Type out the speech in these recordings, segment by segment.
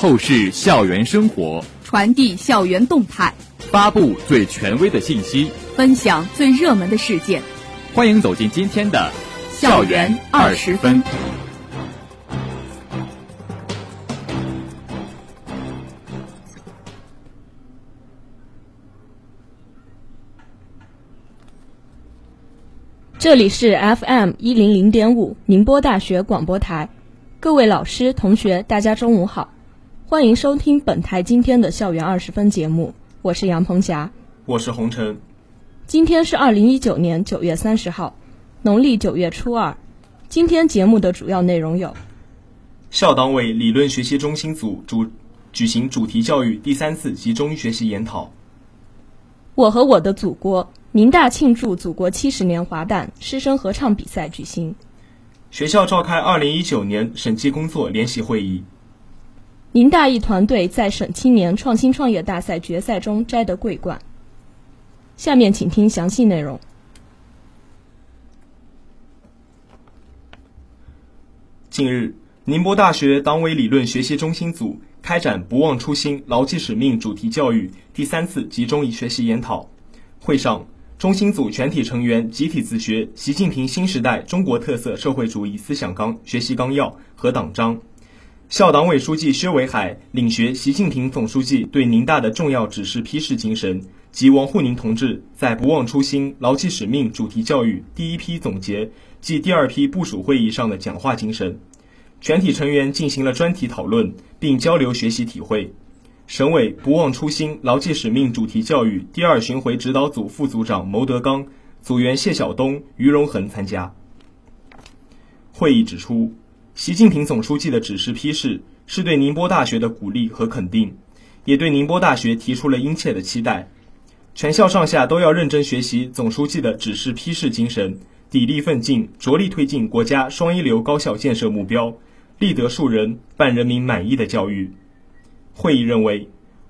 透视校园生活，传递校园动态，发布最权威的信息，分享最热门的事件。欢迎走进今天的《校园二十分》。这里是 FM 一零零点五宁波大学广播台，各位老师、同学，大家中午好，欢迎收听本台今天的校园二十分节目，我是杨鹏霞，我是洪晨。今天是二零一九年九月三十号，农历九月初二。今天节目的主要内容有：校党委理论学习中心组主举行主题教育第三次集中学习研讨；我和我的祖国。民大庆祝祖国七十年华诞师生合唱比赛举行。学校召开二零一九年审计工作联席会议。宁大一团队在省青年创新创业大赛决赛中摘得桂冠。下面请听详细内容。近日，宁波大学党委理论学习中心组开展“不忘初心、牢记使命”主题教育第三次集中学习研讨会上。中心组全体成员集体自学《习近平新时代中国特色社会主义思想纲学习纲要》和党章。校党委书记薛伟海领学习近平总书记对宁大的重要指示批示精神及王沪宁同志在“不忘初心、牢记使命”主题教育第一批总结暨第二批部署会议上的讲话精神。全体成员进行了专题讨论，并交流学习体会。省委不忘初心、牢记使命主题教育第二巡回指导组副组长牟德刚、组员谢晓东、于荣恒参加。会议指出，习近平总书记的指示批示是对宁波大学的鼓励和肯定，也对宁波大学提出了殷切的期待。全校上下都要认真学习总书记的指示批示精神，砥砺奋进，着力推进国家双一流高校建设目标，立德树人，办人民满意的教育。会议认为，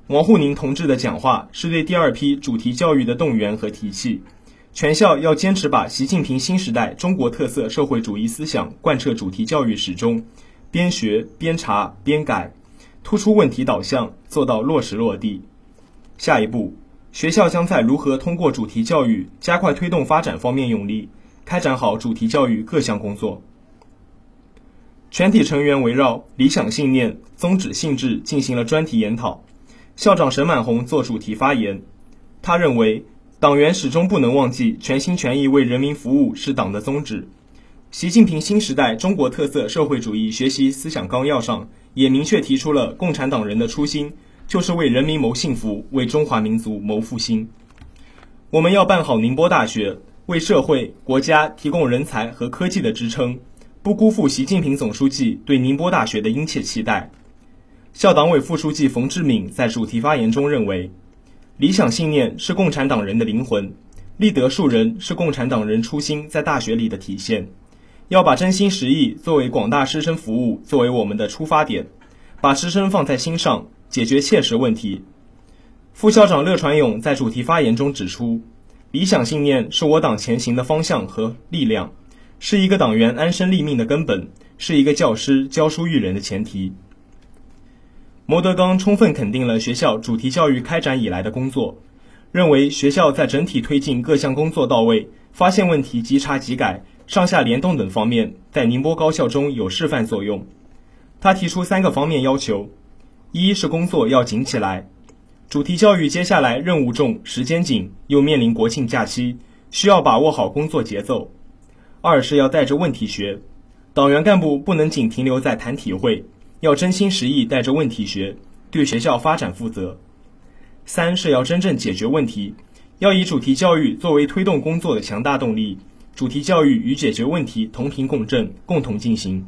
王沪宁同志的讲话是对第二批主题教育的动员和提气。全校要坚持把习近平新时代中国特色社会主义思想贯彻主题教育始终，边学边查边改，突出问题导向，做到落实落地。下一步，学校将在如何通过主题教育加快推动发展方面用力，开展好主题教育各项工作。全体成员围绕理想信念、宗旨性质进行了专题研讨。校长沈满红作主题发言。他认为，党员始终不能忘记全心全意为人民服务是党的宗旨。习近平新时代中国特色社会主义学习思想纲要上也明确提出了共产党人的初心，就是为人民谋幸福，为中华民族谋复兴。我们要办好宁波大学，为社会、国家提供人才和科技的支撑。不辜负习近平总书记对宁波大学的殷切期待。校党委副书记冯志敏在主题发言中认为，理想信念是共产党人的灵魂，立德树人是共产党人初心在大学里的体现。要把真心实意作为广大师生服务作为我们的出发点，把师生放在心上，解决切实问题。副校长乐传勇在主题发言中指出，理想信念是我党前行的方向和力量。是一个党员安身立命的根本，是一个教师教书育人的前提。牟德刚充分肯定了学校主题教育开展以来的工作，认为学校在整体推进各项工作到位、发现问题即查即改、上下联动等方面，在宁波高校中有示范作用。他提出三个方面要求：一是工作要紧起来，主题教育接下来任务重、时间紧，又面临国庆假期，需要把握好工作节奏。二是要带着问题学，党员干部不能仅停留在谈体会，要真心实意带着问题学，对学校发展负责。三是要真正解决问题，要以主题教育作为推动工作的强大动力，主题教育与解决问题同频共振，共同进行。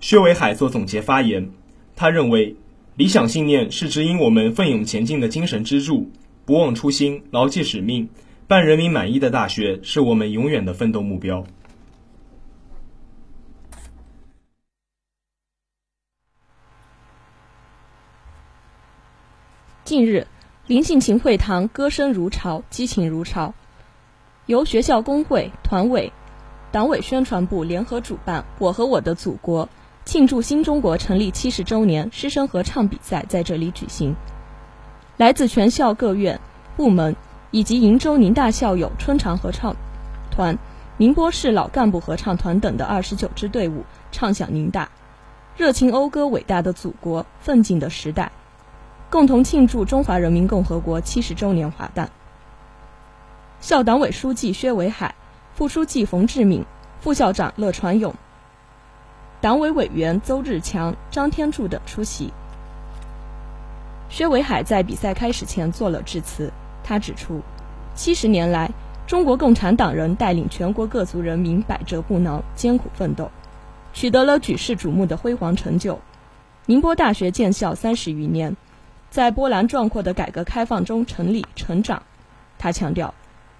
薛伟海做总结发言，他认为，理想信念是指引我们奋勇前进的精神支柱，不忘初心，牢记使命。办人民满意的大学是我们永远的奋斗目标。近日，林性情会堂歌声如潮，激情如潮，由学校工会、团委、党委宣传部联合主办，“我和我的祖国”庆祝新中国成立七十周年师生合唱比赛在这里举行。来自全校各院、部门以及鄞州宁大校友春长合唱团、宁波市老干部合唱团等的二十九支队伍唱响宁大，热情讴歌伟大的祖国、奋进的时代，共同庆祝中华人民共和国七十周年华诞。校党委书记薛维海、副书记冯志敏、副校长乐传勇、党委委员邹日强、张天柱等出席。薛维海在比赛开始前做了致辞。他指出，七十年来，中国共产党人带领全国各族人民百折不挠、艰苦奋斗，取得了举世瞩目的辉煌成就。宁波大学建校三十余年，在波澜壮阔的改革开放中成立成长。他强调，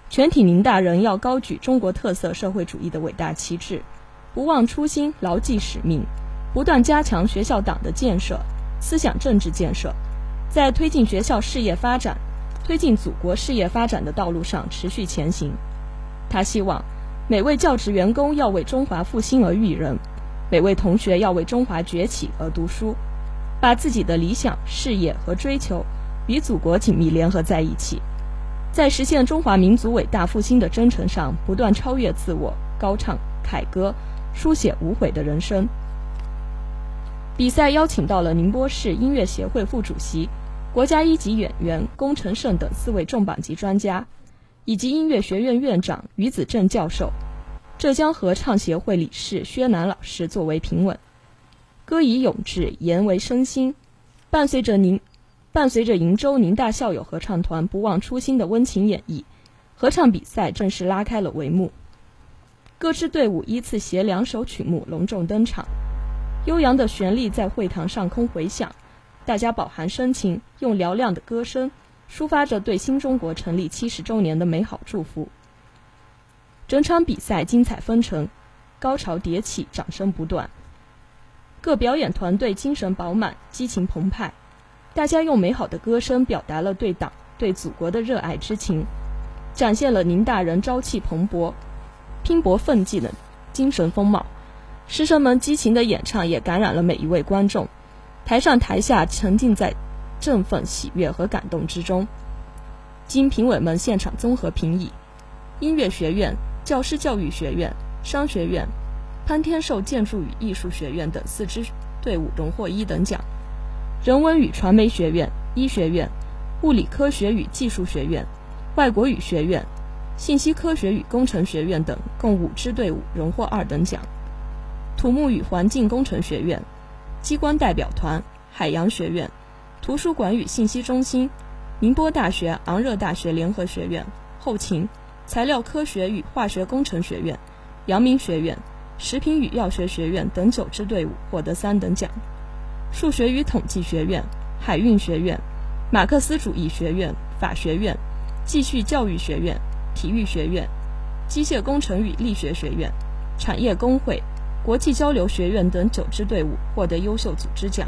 全体宁大人要高举中国特色社会主义的伟大旗帜，不忘初心，牢记使命，不断加强学校党的建设、思想政治建设。在推进学校事业发展、推进祖国事业发展的道路上持续前行。他希望每位教职员工要为中华复兴而育人，每位同学要为中华崛起而读书，把自己的理想、事业和追求与祖国紧密联合在一起，在实现中华民族伟大复兴的征程上不断超越自我，高唱凯歌，书写无悔的人生。比赛邀请到了宁波市音乐协会副主席。国家一级演员龚成胜等四位重磅级专家，以及音乐学院院长于子正教授、浙江合唱协会理事薛楠老师作为评委。歌以咏志，言为身心。伴随着宁，伴随着鄞州宁大校友合唱团不忘初心的温情演绎，合唱比赛正式拉开了帷幕。各支队伍依次携两首曲目隆重登场，悠扬的旋律在会堂上空回响。大家饱含深情，用嘹亮的歌声抒发着对新中国成立七十周年的美好祝福。整场比赛精彩纷呈，高潮迭起，掌声不断。各表演团队精神饱满，激情澎湃。大家用美好的歌声表达了对党、对祖国的热爱之情，展现了宁大人朝气蓬勃、拼搏奋进的精神风貌。师生们激情的演唱也感染了每一位观众。台上台下沉浸在振奋、喜悦和感动之中。经评委们现场综合评议，音乐学院、教师教育学院、商学院、潘天寿建筑与艺术学院等四支队伍荣获一等奖；人文与传媒学院、医学院、物理科学与技术学院、外国语学院、信息科学与工程学院等共五支队伍荣获二等奖；土木与环境工程学院。机关代表团、海洋学院、图书馆与信息中心、宁波大学、昂热大学联合学院、后勤、材料科学与化学工程学院、阳明学院、食品与药学学院等九支队伍获得三等奖。数学与统计学院、海运学院、马克思主义学院、法学院、继续教育学院、体育学院、机械工程与力学学院、产业工会。国际交流学院等九支队伍获得优秀组织奖，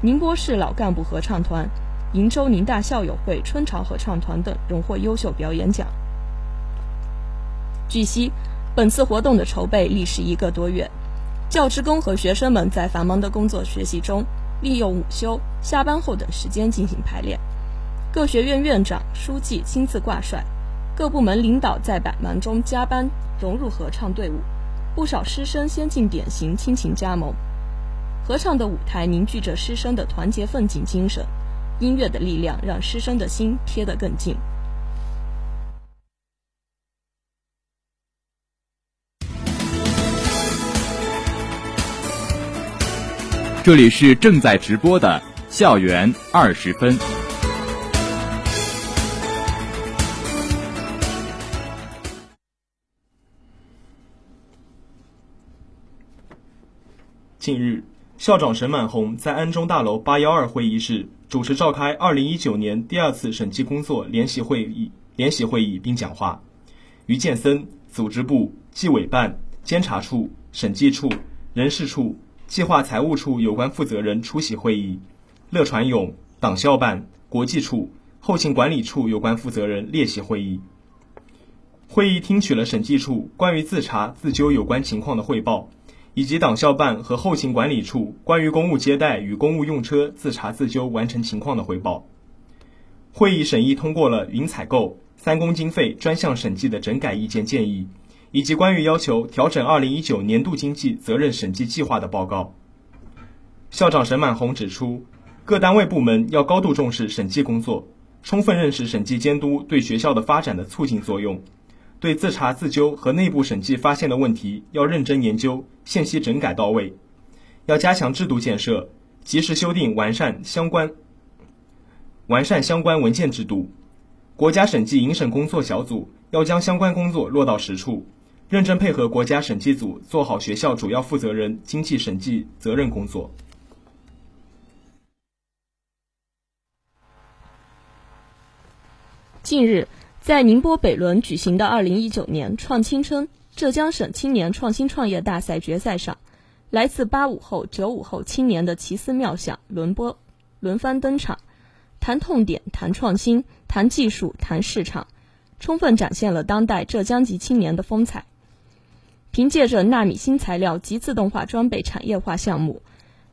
宁波市老干部合唱团、鄞州宁大校友会春潮合唱团等荣获优秀表演奖。据悉，本次活动的筹备历时一个多月，教职工和学生们在繁忙的工作学习中，利用午休、下班后等时间进行排练。各学院院长、书记亲自挂帅，各部门领导在百忙中加班融入合唱队伍。不少师生先进典型，亲情加盟。合唱的舞台凝聚着师生的团结奋进精神，音乐的力量让师生的心贴得更近。这里是正在直播的校园二十分。近日，校长沈满红在安中大楼八幺二会议室主持召开二零一九年第二次审计工作联席会议联席会议并讲话。于建森组织部、纪委办、监察处、审计处、人事处、计划财务处有关负责人出席会议。乐传勇党校办、国际处、后勤管理处有关负责人列席会议。会议听取了审计处关于自查自纠有关情况的汇报。以及党校办和后勤管理处关于公务接待与公务用车自查自纠完成情况的汇报。会议审议通过了云采购、三公经费专项审计的整改意见建议，以及关于要求调整二零一九年度经济责任审计计划的报告。校长沈满红指出，各单位部门要高度重视审计工作，充分认识审计监督对学校的发展的促进作用。对自查自纠和内部审计发现的问题，要认真研究，信息整改到位。要加强制度建设，及时修订完善相关完善相关文件制度。国家审计营审工作小组要将相关工作落到实处，认真配合国家审计组，做好学校主要负责人经济审计责任工作。近日。在宁波北仑举行的二零一九年创青春浙江省青年创新创业大赛决赛上，来自八五后、九五后青年的奇思妙想轮播轮番登场，谈痛点、谈创新、谈技术、谈市场，充分展现了当代浙江籍青年的风采。凭借着纳米新材料及自动化装备产业化项目，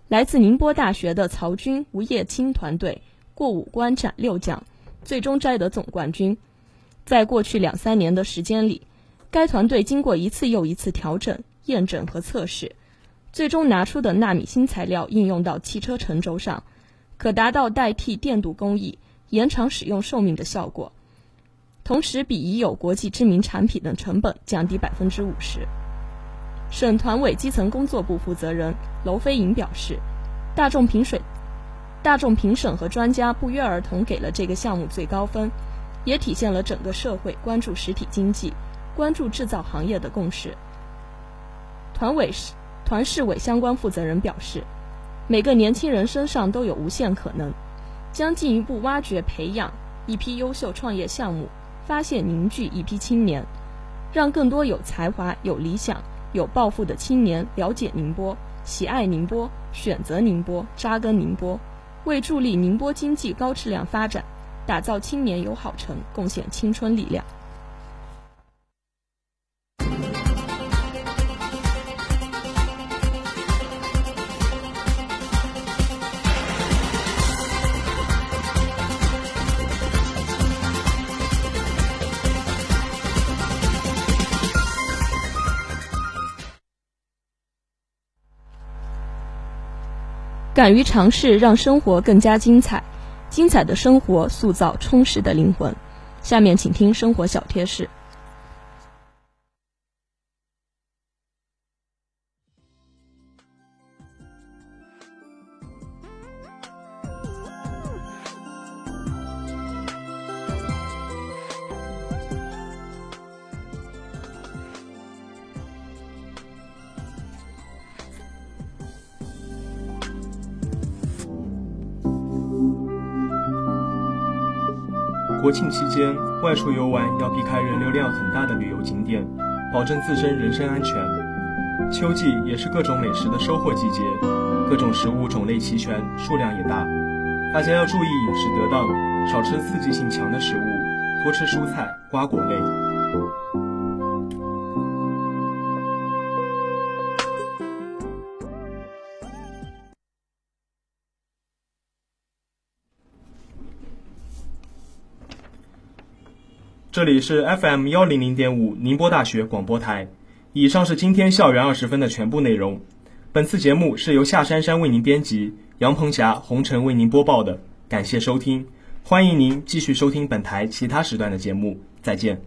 来自宁波大学的曹军、吴叶青团队过五关斩六将，最终摘得总冠军。在过去两三年的时间里，该团队经过一次又一次调整、验证和测试，最终拿出的纳米新材料应用到汽车承轴上，可达到代替电镀工艺、延长使用寿命的效果，同时比已有国际知名产品的成本降低百分之五十。省团委基层工作部负责人娄飞颖表示，大众评审、大众评审和专家不约而同给了这个项目最高分。也体现了整个社会关注实体经济、关注制造行业的共识。团委、团市委相关负责人表示，每个年轻人身上都有无限可能，将进一步挖掘、培养一批优秀创业项目，发现凝聚一批青年，让更多有才华、有理想、有抱负的青年了解宁波、喜爱宁波、选择宁波、扎根宁波，为助力宁波经济高质量发展。打造青年友好城，贡献青春力量。敢于尝试，让生活更加精彩。精彩的生活塑造充实的灵魂。下面请听生活小贴士。国庆期间外出游玩要避开人流量很大的旅游景点，保证自身人身安全。秋季也是各种美食的收获季节，各种食物种类齐全，数量也大。大家要注意饮食得当，少吃刺激性强的食物，多吃蔬菜、瓜果类。这里是 FM 幺零零点五宁波大学广播台。以上是今天校园二十分的全部内容。本次节目是由夏珊珊为您编辑，杨鹏霞、红尘为您播报的。感谢收听，欢迎您继续收听本台其他时段的节目。再见。